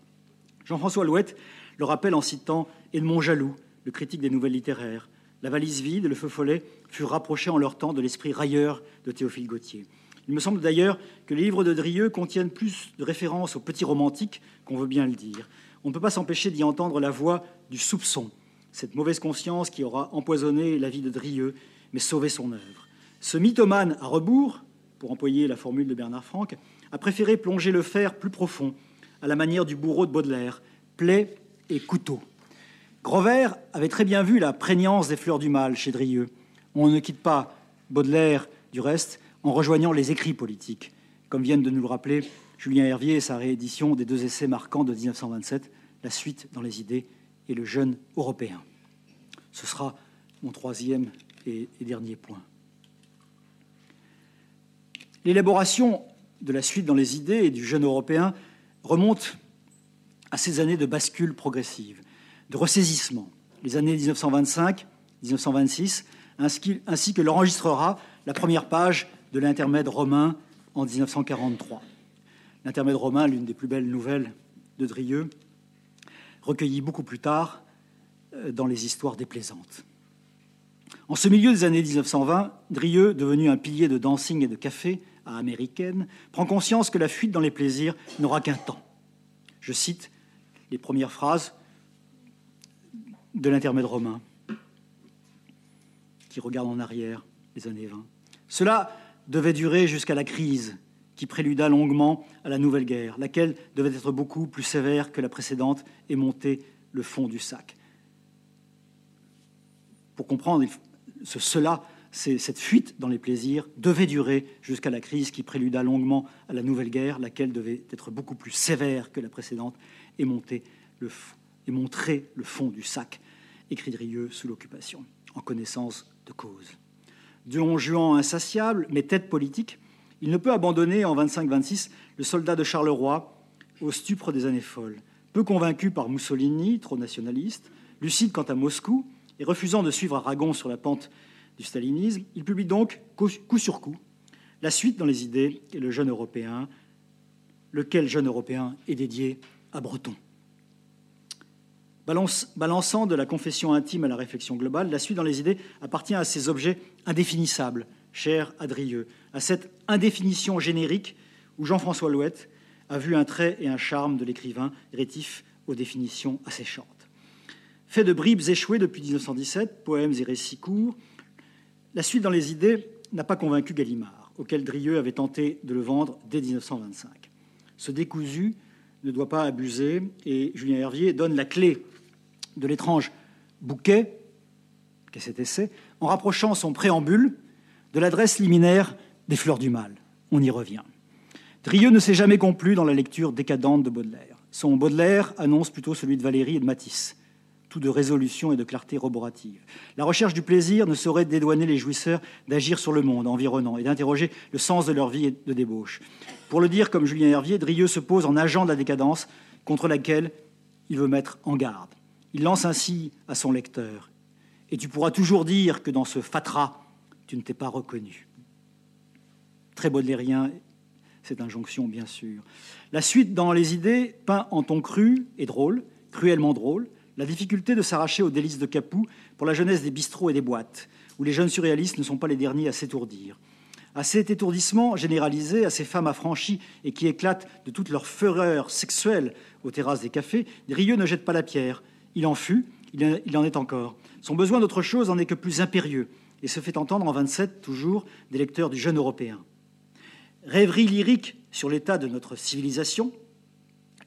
Jean-François Louette le rappelle en citant Edmond Jaloux, le critique des nouvelles littéraires. La valise vide le feu follet furent rapprochés en leur temps de l'esprit railleur de Théophile Gautier. Il me semble d'ailleurs que les livres de Drieux contiennent plus de références aux petits romantiques qu'on veut bien le dire. On ne peut pas s'empêcher d'y entendre la voix du soupçon, cette mauvaise conscience qui aura empoisonné la vie de Drieux, mais sauvé son œuvre. Ce mythomane à rebours, pour employer la formule de Bernard Franck, a préféré plonger le fer plus profond, à la manière du bourreau de Baudelaire, plaie et couteau. Grover avait très bien vu la prégnance des fleurs du mal chez Drieux. On ne quitte pas Baudelaire, du reste, en rejoignant les écrits politiques, comme viennent de nous le rappeler Julien Hervier et sa réédition des deux essais marquants de 1927, La suite dans les idées et Le jeune européen. Ce sera mon troisième et dernier point. L'élaboration de la suite dans les idées et du jeune européen remonte à ces années de bascule progressive de ressaisissement, les années 1925-1926, ainsi que l'enregistrera la première page de l'intermède romain en 1943. L'intermède romain, l'une des plus belles nouvelles de Drieux, recueillie beaucoup plus tard euh, dans les histoires déplaisantes. En ce milieu des années 1920, Drieux, devenu un pilier de dancing et de café américaine, prend conscience que la fuite dans les plaisirs n'aura qu'un temps. Je cite les premières phrases de l'intermède romain, qui regarde en arrière les années 20. Cela devait durer jusqu'à la crise qui préluda longuement à la nouvelle guerre, laquelle devait être beaucoup plus sévère que la précédente et monter le fond du sac. Pour comprendre ce, cela, cette fuite dans les plaisirs devait durer jusqu'à la crise qui préluda longuement à la nouvelle guerre, laquelle devait être beaucoup plus sévère que la précédente et, monter le, et montrer le fond du sac écrit Drieux sous l'occupation, en connaissance de cause. Don Juan insatiable, mais tête politique, il ne peut abandonner en 25-26 le soldat de Charleroi au stupre des années folles. Peu convaincu par Mussolini, trop nationaliste, lucide quant à Moscou, et refusant de suivre Aragon sur la pente du stalinisme, il publie donc, coup sur coup, la suite dans les idées et le jeune européen, lequel jeune européen est dédié à Breton. Balançant de la confession intime à la réflexion globale, la suite dans les idées appartient à ces objets indéfinissables, chers à Drieux, à cette indéfinition générique où Jean-François Louette a vu un trait et un charme de l'écrivain rétif aux définitions asséchantes. Fait de bribes échouées depuis 1917, poèmes et récits courts, la suite dans les idées n'a pas convaincu Gallimard, auquel Drieux avait tenté de le vendre dès 1925. Ce décousu ne doit pas abuser et Julien Hervier donne la clé de l'étrange bouquet qu'est cet essai, en rapprochant son préambule de l'adresse liminaire des fleurs du mal. On y revient. Drieux ne s'est jamais complu dans la lecture décadente de Baudelaire. Son Baudelaire annonce plutôt celui de Valéry et de Matisse, tout de résolution et de clarté roborative. La recherche du plaisir ne saurait dédouaner les jouisseurs d'agir sur le monde environnant et d'interroger le sens de leur vie et de débauche. Pour le dire comme Julien Hervier, Drieux se pose en agent de la décadence contre laquelle il veut mettre en garde. Il lance ainsi à son lecteur Et tu pourras toujours dire que dans ce fatras, tu ne t'es pas reconnu. Très baudelairien, cette injonction, bien sûr. La suite dans les idées peint en ton cru et drôle, cruellement drôle, la difficulté de s'arracher aux délices de Capoue pour la jeunesse des bistrots et des boîtes, où les jeunes surréalistes ne sont pas les derniers à s'étourdir. À cet étourdissement généralisé, à ces femmes affranchies et qui éclatent de toute leur fureur sexuelle aux terrasses des cafés, Drieux ne jette pas la pierre. Il en fut, il en est encore. Son besoin d'autre chose en est que plus impérieux et se fait entendre en 27, toujours, des lecteurs du jeune européen. Rêverie lyrique sur l'état de notre civilisation,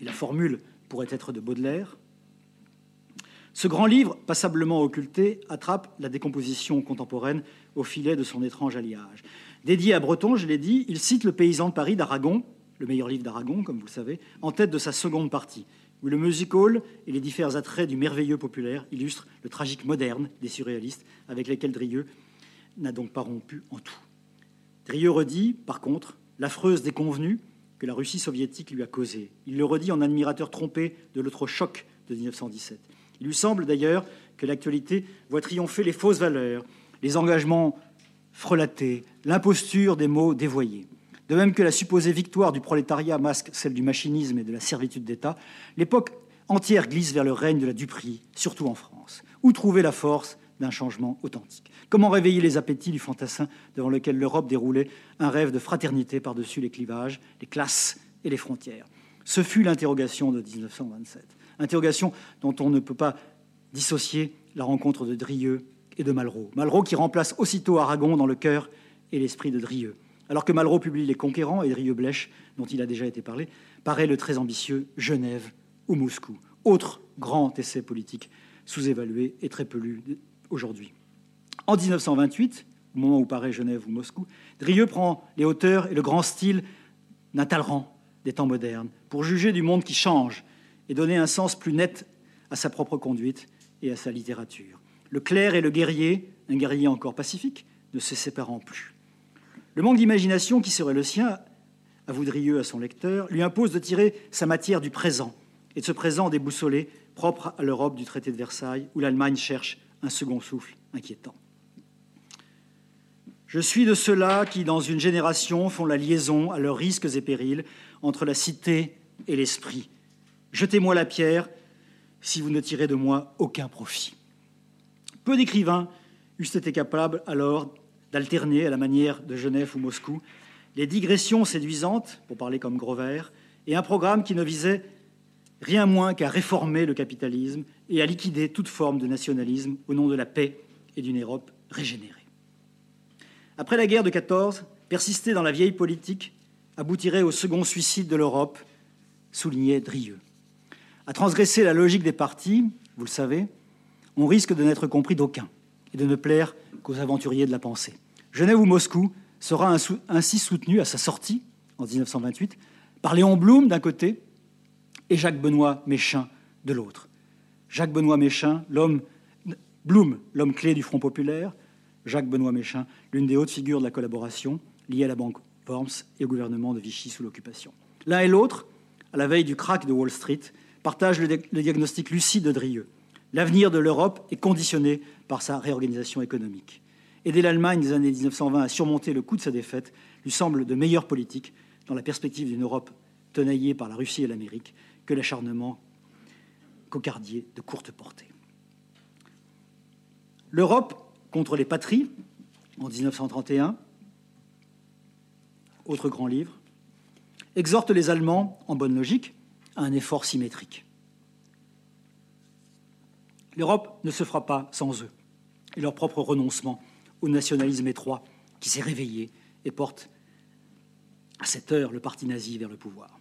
et la formule pourrait être de Baudelaire, ce grand livre, passablement occulté, attrape la décomposition contemporaine au filet de son étrange alliage. Dédié à Breton, je l'ai dit, il cite Le paysan de Paris d'Aragon, le meilleur livre d'Aragon, comme vous le savez, en tête de sa seconde partie, où le music hall et les différents attraits du merveilleux populaire illustrent le tragique moderne des surréalistes avec lesquels Drieux n'a donc pas rompu en tout. Drieux redit, par contre, l'affreuse déconvenue que la Russie soviétique lui a causée. Il le redit en admirateur trompé de l'autre choc de 1917. Il lui semble d'ailleurs que l'actualité voit triompher les fausses valeurs, les engagements frelatés, l'imposture des mots dévoyés. De même que la supposée victoire du prolétariat masque celle du machinisme et de la servitude d'État, l'époque entière glisse vers le règne de la duperie, surtout en France. Où trouver la force d'un changement authentique? Comment réveiller les appétits du fantassin devant lequel l'Europe déroulait un rêve de fraternité par-dessus les clivages, les classes et les frontières? Ce fut l'interrogation de 1927 interrogation dont on ne peut pas dissocier la rencontre de Drieux et de Malraux. Malraux qui remplace aussitôt Aragon dans le cœur et l'esprit de Drieux. Alors que Malraux publie Les Conquérants et Drieux Blèche, dont il a déjà été parlé, paraît le très ambitieux Genève ou Moscou, autre grand essai politique sous-évalué et très peu lu aujourd'hui. En 1928, au moment où paraît Genève ou Moscou, Drieux prend les hauteurs et le grand style d'un Talleyrand des temps modernes pour juger du monde qui change et donner un sens plus net à sa propre conduite et à sa littérature. Le clerc et le guerrier, un guerrier encore pacifique, ne se séparant plus. Le manque d'imagination qui serait le sien, à Voudrieux, à son lecteur, lui impose de tirer sa matière du présent, et de ce présent déboussolé, propre à l'Europe du traité de Versailles, où l'Allemagne cherche un second souffle inquiétant. Je suis de ceux-là qui, dans une génération, font la liaison, à leurs risques et périls, entre la cité et l'esprit, Jetez-moi la pierre si vous ne tirez de moi aucun profit. Peu d'écrivains eussent été capables alors d'alterner, à la manière de Genève ou Moscou, les digressions séduisantes, pour parler comme Grover, et un programme qui ne visait rien moins qu'à réformer le capitalisme et à liquider toute forme de nationalisme au nom de la paix et d'une Europe régénérée. Après la guerre de 14, persister dans la vieille politique aboutirait au second suicide de l'Europe, soulignait Drieux. À transgresser la logique des partis, vous le savez, on risque de n'être compris d'aucun et de ne plaire qu'aux aventuriers de la pensée. Genève ou Moscou sera ainsi soutenu à sa sortie, en 1928, par Léon Blum d'un côté et Jacques Benoît Méchain de l'autre. Jacques Benoît Méchain, l'homme Blum, l'homme clé du Front populaire, Jacques Benoît Méchain, l'une des hautes figures de la collaboration liée à la banque Worms et au gouvernement de Vichy sous l'occupation. L'un et l'autre, à la veille du crack de Wall Street, partage le, diagnostic lucide de Drieux. L'avenir de l'Europe est conditionné par sa réorganisation économique. Aider l'Allemagne des années 1920 à surmonter le coût de sa défaite lui semble de meilleure politique dans la perspective d'une Europe tenaillée par la Russie et l'Amérique que l'acharnement cocardier de courte portée. L'Europe contre les patries, en 1931, autre grand livre, exhorte les Allemands, en bonne logique, un effort symétrique. L'Europe ne se fera pas sans eux et leur propre renoncement au nationalisme étroit qui s'est réveillé et porte à cette heure le parti nazi vers le pouvoir.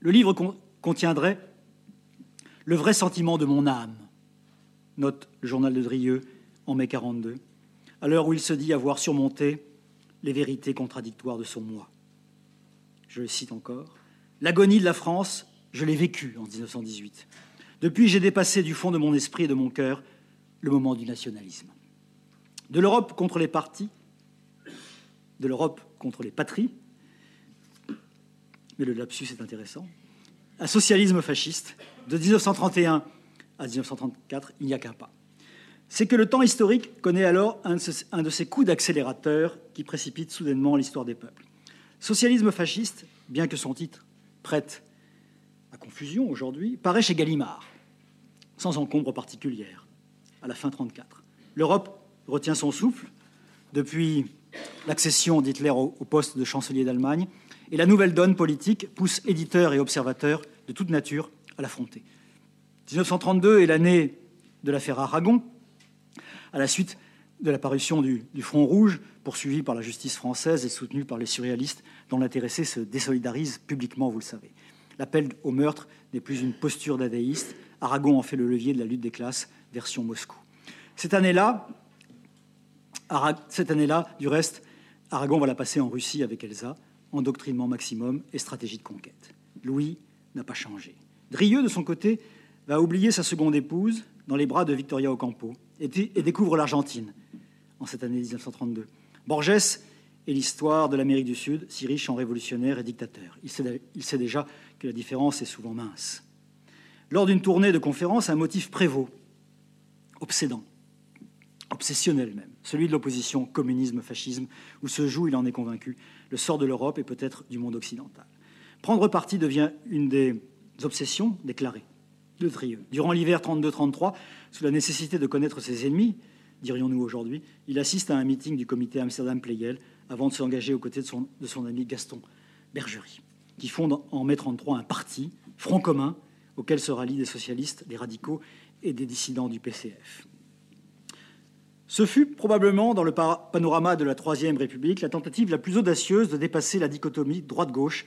Le livre contiendrait le vrai sentiment de mon âme, note le journal de Drieux en mai 42, à l'heure où il se dit avoir surmonté les vérités contradictoires de son moi. Je le cite encore. L'agonie de la France Je l'ai vécu en 1918. Depuis, j'ai dépassé du fond de mon esprit et de mon cœur le moment du nationalisme. De l'Europe contre les partis, de l'Europe contre les patries, mais le lapsus est intéressant, un socialisme fasciste, de 1931 à 1934, il n'y a qu'un pas. C'est que le temps historique connaît alors un de ces coups d'accélérateur qui précipitent soudainement l'histoire des peuples. Socialisme fasciste, bien que son titre prête à confusion aujourd'hui, paraît chez Gallimard, sans encombre particulière, à la fin 1934. L'Europe retient son souffle depuis l'accession d'Hitler au poste de chancelier d'Allemagne, et la nouvelle donne politique pousse éditeurs et observateurs de toute nature à l'affronter. 1932 est l'année de l'affaire Aragon, à la suite de la parution du, Front Rouge, poursuivi par la justice française et soutenu par les surréalistes, dont l'intéressé se désolidarise publiquement, vous le savez. L'appel au meurtre n'est plus une posture dadaïste. Aragon en fait le levier de la lutte des classes, version Moscou. Cette année-là, cette année-là, du reste, Aragon va la passer en Russie avec Elsa, endoctrinement maximum et stratégie de conquête. Louis n'a pas changé. Drieux, de son côté, va oublier sa seconde épouse dans les bras de Victoria Ocampo et, et découvre l'Argentine en cette année 1932. Borges est l'histoire de l'Amérique du Sud, si riche en révolutionnaires et dictateurs. Il sait, déjà que la différence est souvent mince. Lors d'une tournée de conférences, un motif prévaut, obsédant, obsessionnel même, celui de l'opposition communisme-fascisme, où se joue, il en est convaincu, le sort de l'Europe et peut-être du monde occidental. Prendre parti devient une des obsessions déclarées de Drieux. Durant l'hiver 32-33, sous la nécessité de connaître ses ennemis, dirions-nous aujourd'hui, il assiste à un meeting du comité Amsterdam-Playel avant de s'engager aux côtés de son, ami Gaston Bergerie, qui fonde en mai 33 un parti, Front commun, auquel se rallient des socialistes, des radicaux et des dissidents du PCF. Ce fut probablement, dans le panorama de la Troisième République, la tentative la plus audacieuse de dépasser la dichotomie droite-gauche,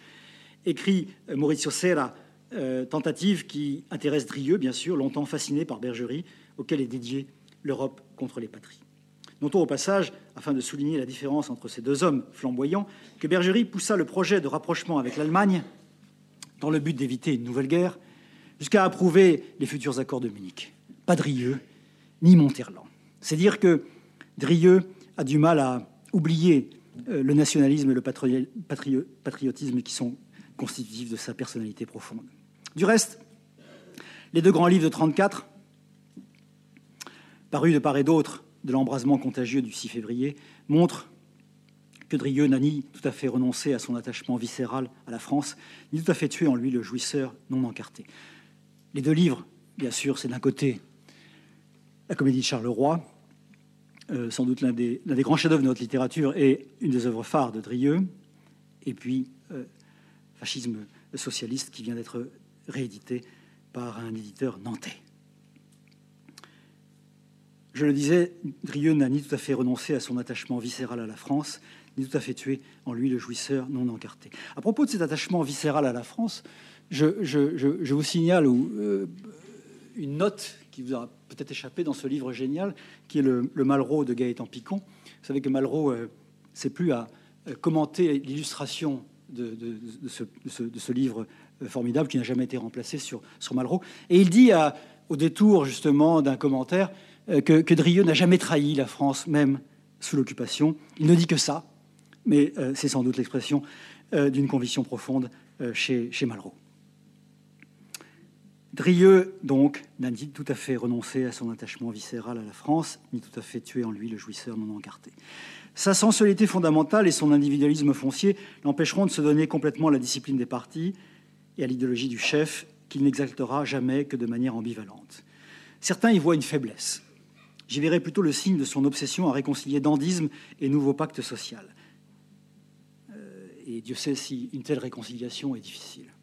écrit Maurizio Serra, euh, tentative qui intéresse Drieux, bien sûr, longtemps fasciné par Bergerie, auquel est dédiée l'Europe contre les patries. Notons au passage, afin de souligner la différence entre ces deux hommes flamboyants, que Bergerie poussa le projet de rapprochement avec l'Allemagne dans le but d'éviter une nouvelle guerre, jusqu'à approuver les futurs accords de Munich. Pas Drieux, ni Monterland. C'est dire que Drieux a du mal à oublier euh, le nationalisme et le patriotisme qui sont constitutifs de sa personnalité profonde. Du reste, les deux grands livres de 1934, parus de part et d'autre de l'embrasement contagieux du 6 février, montrent que Drieux n'a ni tout à fait renoncé à son attachement viscéral à la France, ni tout à fait tué en lui le jouisseur non encarté. Les deux livres, bien sûr, c'est d'un côté la comédie de Charleroi, euh, sans doute l'un des, grands chefs-d'œuvre de notre littérature et une des œuvres phares de Drieux, et puis euh, Fascisme socialiste, qui vient d'être réédité par un éditeur nantais. Je le disais, Drieux n'a ni tout à fait renoncé à son attachement viscéral à la France, ni tout à fait tué en lui le jouisseur non encarté. À propos de cet attachement viscéral à la France, je, vous signale euh, une note qui vous aura peut-être échappé dans ce livre génial, qui est le, Malraux de Gaëtan Picon. Vous savez que Malraux euh, c'est plus à euh, commenter l'illustration de, ce, livre euh, formidable qui n'a jamais été remplacé sur, Malraux. Et il dit, au détour justement d'un commentaire, que, que Drieux n'a jamais trahi la France, même sous l'occupation. Il ne dit que ça, mais c'est sans doute l'expression d'une conviction profonde chez, chez Malraux. Drieux, donc, n'a ni tout à fait renoncé à son attachement viscéral à la France, ni tout à fait tué en lui le jouisseur non encarté. Sa sensualité fondamentale et son individualisme foncier l'empêcheront de se donner complètement à la discipline des partis et à l'idéologie du chef, qu'il n'exaltera jamais que de manière ambivalente. Certains y voient une faiblesse. J'y verrai plutôt le signe de son obsession à réconcilier dandisme et nouveau pacte social. Euh, et Dieu sait si une telle réconciliation est difficile.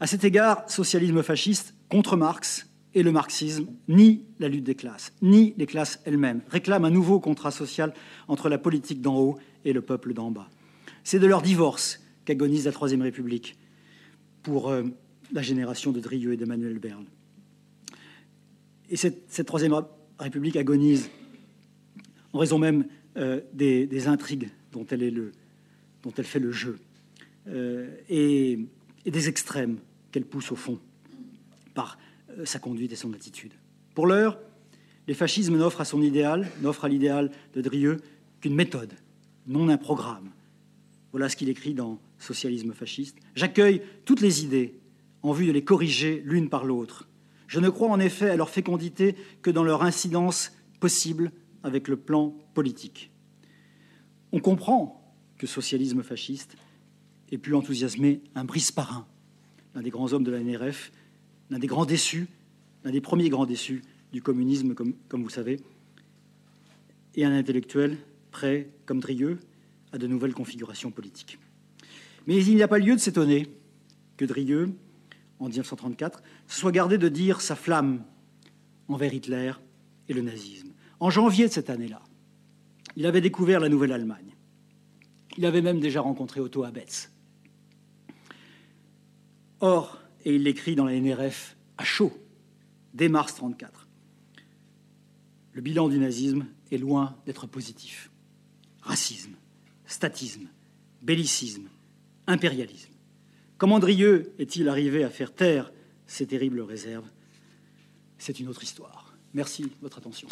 À cet égard, socialisme fasciste contre Marx et le marxisme, ni la lutte des classes, ni les classes elles-mêmes, réclament un nouveau contrat social entre la politique d'en haut et le peuple d'en bas. C'est de leur divorce qu'agonise la Troisième République pour euh, la génération de Drieux et d'Emmanuel Berle. Et cette, Troisième République agonise en raison même euh, des, intrigues dont elle, fait le jeu. Euh, et et des extrêmes qu'elle pousse au fond par euh, sa conduite et son attitude. Pour l'heure, les fascismes n'offrent à son idéal, n'offrent à l'idéal de Drieux qu'une méthode, non un programme. Voilà ce qu'il écrit dans Socialisme fasciste. J'accueille toutes les idées en vue de les corriger l'une par l'autre. Je ne crois en effet à leur fécondité que dans leur incidence possible avec le plan politique. On comprend que socialisme fasciste ait pu enthousiasmer un Brice Parrain, l'un des grands hommes de la NRF, l'un des grands déçus, l'un des premiers grands déçus du communisme, comme, comme vous savez, et un intellectuel prêt, comme Drieux, à de nouvelles configurations politiques. Mais il n'y a pas lieu de s'étonner que Drieux, en 1934, se soit gardé de dire sa flamme envers Hitler et le nazisme. En janvier de cette année-là, il avait découvert la Nouvelle-Allemagne. Il avait même déjà rencontré Otto Abetz. Or, et il l'écrit dans la NRF à chaud, dès mars 1934, le bilan du nazisme est loin d'être positif. Racisme, statisme, bellicisme, impérialisme. Comment Drieux est-il arrivé à faire taire ces terribles réserves? C'est une autre histoire. Merci de votre attention.